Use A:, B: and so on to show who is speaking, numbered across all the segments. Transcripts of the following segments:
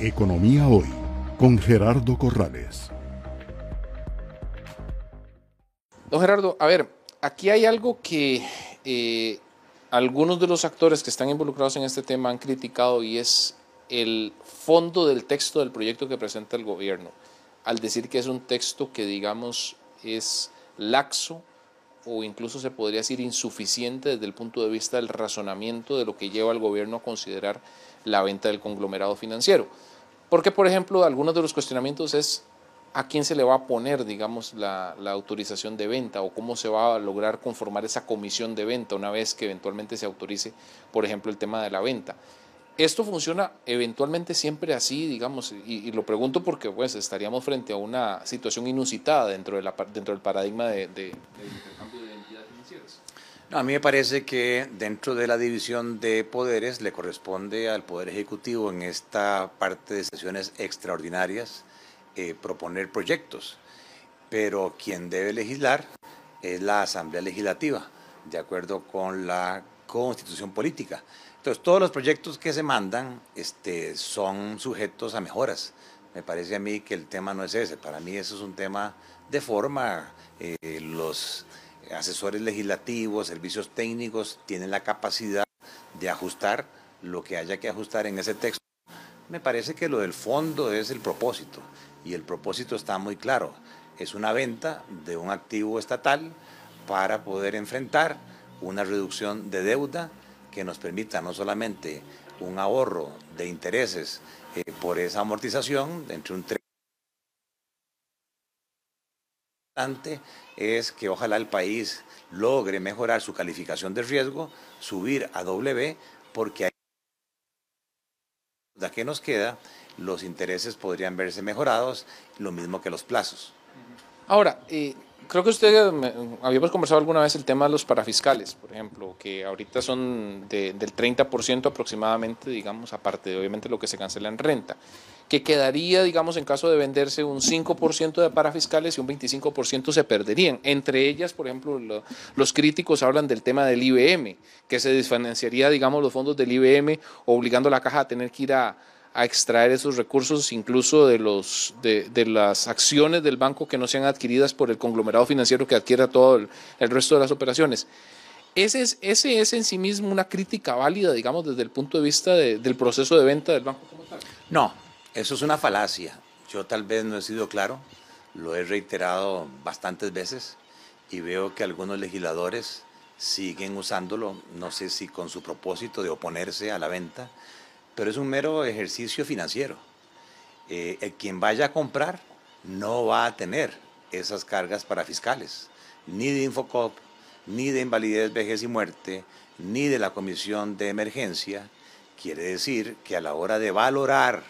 A: Economía Hoy con Gerardo Corrales.
B: Don Gerardo, a ver, aquí hay algo que eh, algunos de los actores que están involucrados en este tema han criticado y es el fondo del texto del proyecto que presenta el gobierno, al decir que es un texto que digamos es laxo o incluso se podría decir insuficiente desde el punto de vista del razonamiento de lo que lleva al gobierno a considerar la venta del conglomerado financiero. Porque, por ejemplo, algunos de los cuestionamientos es a quién se le va a poner, digamos, la, la, autorización de venta o cómo se va a lograr conformar esa comisión de venta una vez que eventualmente se autorice, por ejemplo, el tema de la venta. Esto funciona eventualmente siempre así, digamos, y, lo pregunto porque pues, estaríamos frente a una situación inusitada dentro, de la, dentro del paradigma de, de, de intercambio de entidades financieras.
C: A mí me parece que dentro de la división de poderes le corresponde al Poder Ejecutivo en esta parte de sesiones extraordinarias eh, proponer proyectos, pero quien debe legislar es la Asamblea Legislativa, de acuerdo con la Constitución Política. Entonces, todos los proyectos que se mandan este, son sujetos a mejoras. Me parece a mí que el tema no es ese. Para mí eso es un tema de forma. Eh, los asesores legislativos, servicios técnicos tienen la capacidad de ajustar lo que haya que ajustar en ese texto. Me parece que lo del fondo es el propósito y el propósito está muy claro. Es una venta de un activo estatal para poder enfrentar una reducción de deuda que nos permita no solamente un ahorro de intereses eh, por esa amortización entre un 3 es que ojalá el país logre mejorar su calificación de riesgo, subir a W, porque ahí que nos queda, los intereses podrían verse mejorados, lo mismo que los plazos.
B: Ahora, eh, creo que usted, habíamos conversado alguna vez el tema de los parafiscales, por ejemplo, que ahorita son de, del 30% aproximadamente, digamos, aparte de obviamente lo que se cancela en renta, que quedaría, digamos, en caso de venderse un 5% de parafiscales y un 25% se perderían. Entre ellas, por ejemplo, lo, los críticos hablan del tema del IBM, que se desfinanciaría, digamos, los fondos del IBM, obligando a la caja a tener que ir a a extraer esos recursos incluso de, los, de, de, las acciones del banco que no sean adquiridas por el conglomerado financiero que adquiera todo el, el resto de las operaciones. Ese es, ese es en sí mismo una crítica válida, digamos, desde el punto de vista de, del proceso de venta del banco como tal.
C: No, eso es una falacia. Yo tal vez no he sido claro, lo he reiterado bastantes veces y veo que algunos legisladores siguen usándolo, no sé si con su propósito de oponerse a la venta, pero es un mero ejercicio financiero. Eh, el quien vaya a comprar no va a tener esas cargas para fiscales, ni de Infocop, ni de invalidez, vejez y muerte, ni de la comisión de emergencia. Quiere decir que a la hora de valorar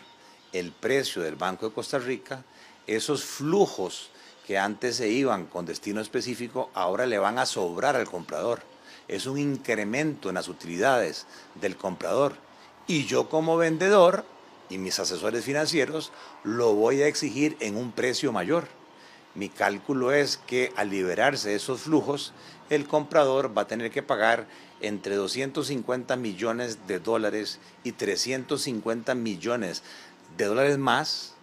C: el precio del Banco de Costa Rica, esos flujos que antes se iban con destino específico, ahora le van a sobrar al comprador. Es un incremento en las utilidades del comprador y yo como vendedor y mis asesores financieros lo voy a exigir en un precio mayor. Mi cálculo es que al liberarse esos flujos, el comprador va a tener que pagar entre 250 millones de dólares y 350 millones de dólares más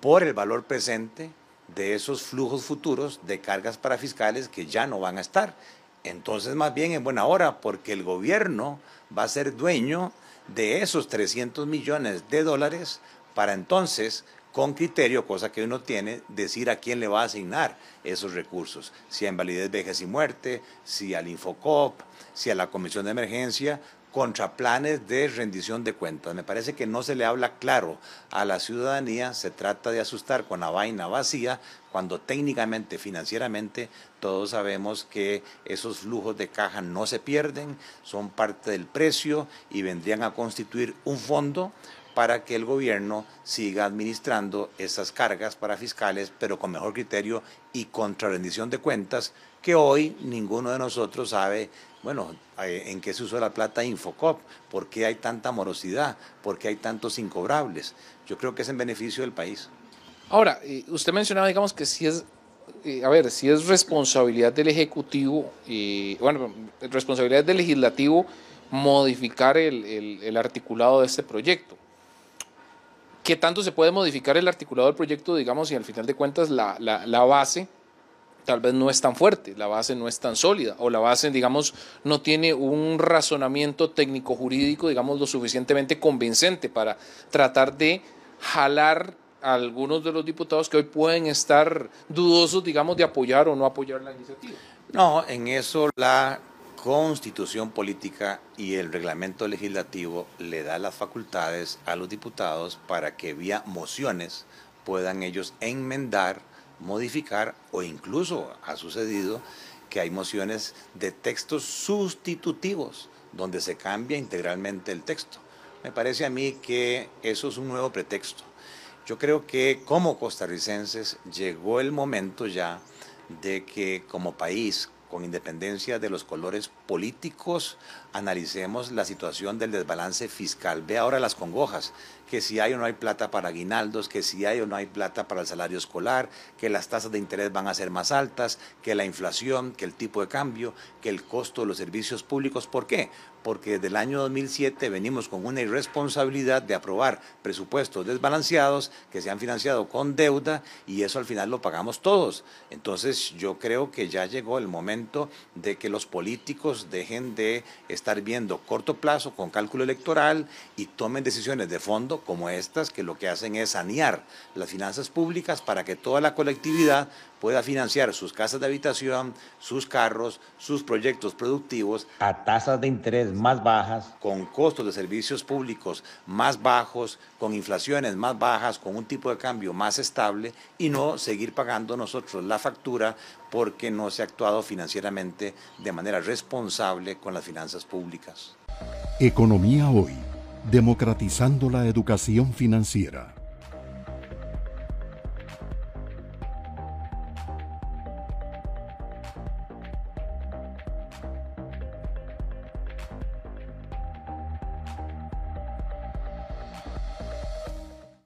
C: por el valor presente de esos flujos futuros de cargas para fiscales que ya no van a estar. Entonces, más bien en buena hora, porque el gobierno va a ser dueño de esos 300 millones de dólares para entonces, con criterio, cosa que uno tiene, decir a quién le va a asignar esos recursos, si a invalidez, vejez y muerte, si al Infocop, si a la Comisión de Emergencia, contra planes de rendición de cuentas. Me parece que no se le habla claro a la ciudadanía, se trata de asustar con la vaina vacía, cuando técnicamente, financieramente, todos sabemos que esos flujos de caja no se pierden, son parte del precio y vendrían a constituir un fondo para que el gobierno siga administrando esas cargas para fiscales, pero con mejor criterio y contra rendición de cuentas, que hoy ninguno de nosotros sabe bueno, eh, ¿en qué se usó la plata Infocop? ¿Por qué hay tanta morosidad? ¿Por qué hay tantos incobrables? Yo creo que es en beneficio del país.
B: Ahora, usted mencionaba, digamos, que si es, a ver, si es responsabilidad del Ejecutivo, y, bueno, responsabilidad del Legislativo modificar el, el, articulado de este proyecto. ¿Qué tanto se puede modificar el articulado del proyecto, digamos, y al final de cuentas la, la base tal vez no es tan fuerte, la base no es tan sólida o la base, digamos, no tiene un razonamiento técnico-jurídico, digamos, lo suficientemente convincente para tratar de jalar algunos de los diputados que hoy pueden estar dudosos, digamos, de apoyar o no apoyar la iniciativa.
C: No, en eso la constitución política y el reglamento legislativo le da las facultades a los diputados para que vía mociones puedan ellos enmendar modificar o incluso ha sucedido que hay mociones de textos sustitutivos donde se cambia integralmente el texto. Me parece a mí que eso es un nuevo pretexto. Yo creo que como costarricenses llegó el momento ya de que como país, con independencia de los colores políticos, analicemos la situación del desbalance fiscal. Ve ahora las congojas, que si hay o no hay plata para aguinaldos, que si hay o no hay plata para el salario escolar, que las tasas de interés van a ser más altas, que la inflación, que el tipo de cambio, que el costo de los servicios públicos. ¿Por qué? Porque desde el año 2007 venimos con una irresponsabilidad de aprobar presupuestos desbalanceados que se han financiado con deuda y eso al final lo pagamos todos. Entonces yo creo que ya llegó el momento de que los políticos dejen de estar viendo corto plazo con cálculo electoral y tomen decisiones de fondo como estas que lo que hacen es sanear las finanzas públicas para que toda la colectividad pueda financiar sus casas de habitación, sus carros, sus proyectos productivos a tasas de interés más bajas, con costos de servicios públicos más bajos, con inflaciones más bajas, con un tipo de cambio más estable y no seguir pagando nosotros la factura porque no se ha actuado financieramente de manera responsable con las finanzas públicas.
A: Economía hoy, democratizando la educación financiera.